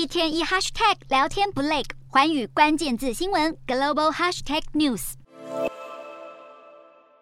一天一 hashtag 聊天不累，环宇关键字新闻 global hashtag news。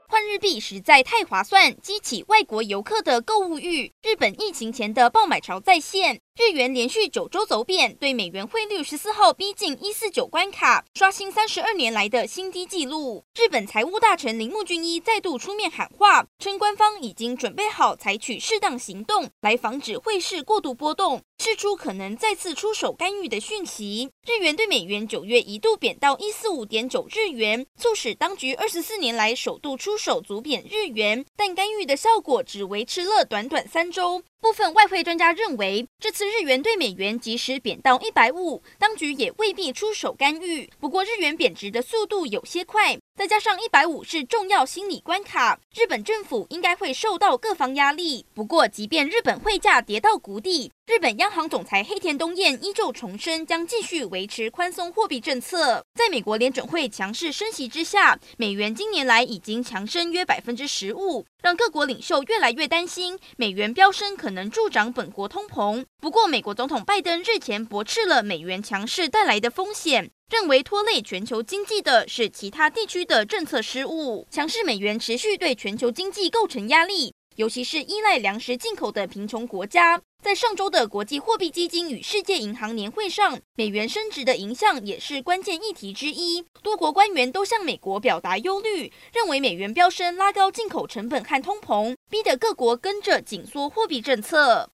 换日币实在太划算，激起外国游客的购物欲。日本疫情前的爆买潮再现。日元连续九周走贬，对美元汇率十四号逼近一四九关卡，刷新三十二年来的新低纪录。日本财务大臣铃木俊一再度出面喊话，称官方已经准备好采取适当行动来防止汇市过度波动，释出可能再次出手干预的讯息。日元对美元九月一度贬到一四五点九日元，促使当局二十四年来首度出手阻贬日元，但干预的效果只维持了短短三周。部分外汇专家认为，这次日元对美元即使贬到一百五，当局也未必出手干预。不过，日元贬值的速度有些快，再加上一百五是重要心理关卡，日本政府应该会受到各方压力。不过，即便日本汇价跌到谷底，日本央行总裁黑田东彦依旧重申将继续维持宽松货币政策。在美国联准会强势升息之下，美元今年来已经强升约百分之十五，让各国领袖越来越担心美元飙升可能助长本国通膨。不过，美国总统拜登日前驳斥了美元强势带来的风险，认为拖累全球经济的是其他地区的政策失误。强势美元持续对全球经济构成压力，尤其是依赖粮食进口的贫穷国家。在上周的国际货币基金与世界银行年会上，美元升值的影响也是关键议题之一。多国官员都向美国表达忧虑，认为美元飙升拉高进口成本和通膨，逼得各国跟着紧缩货币政策。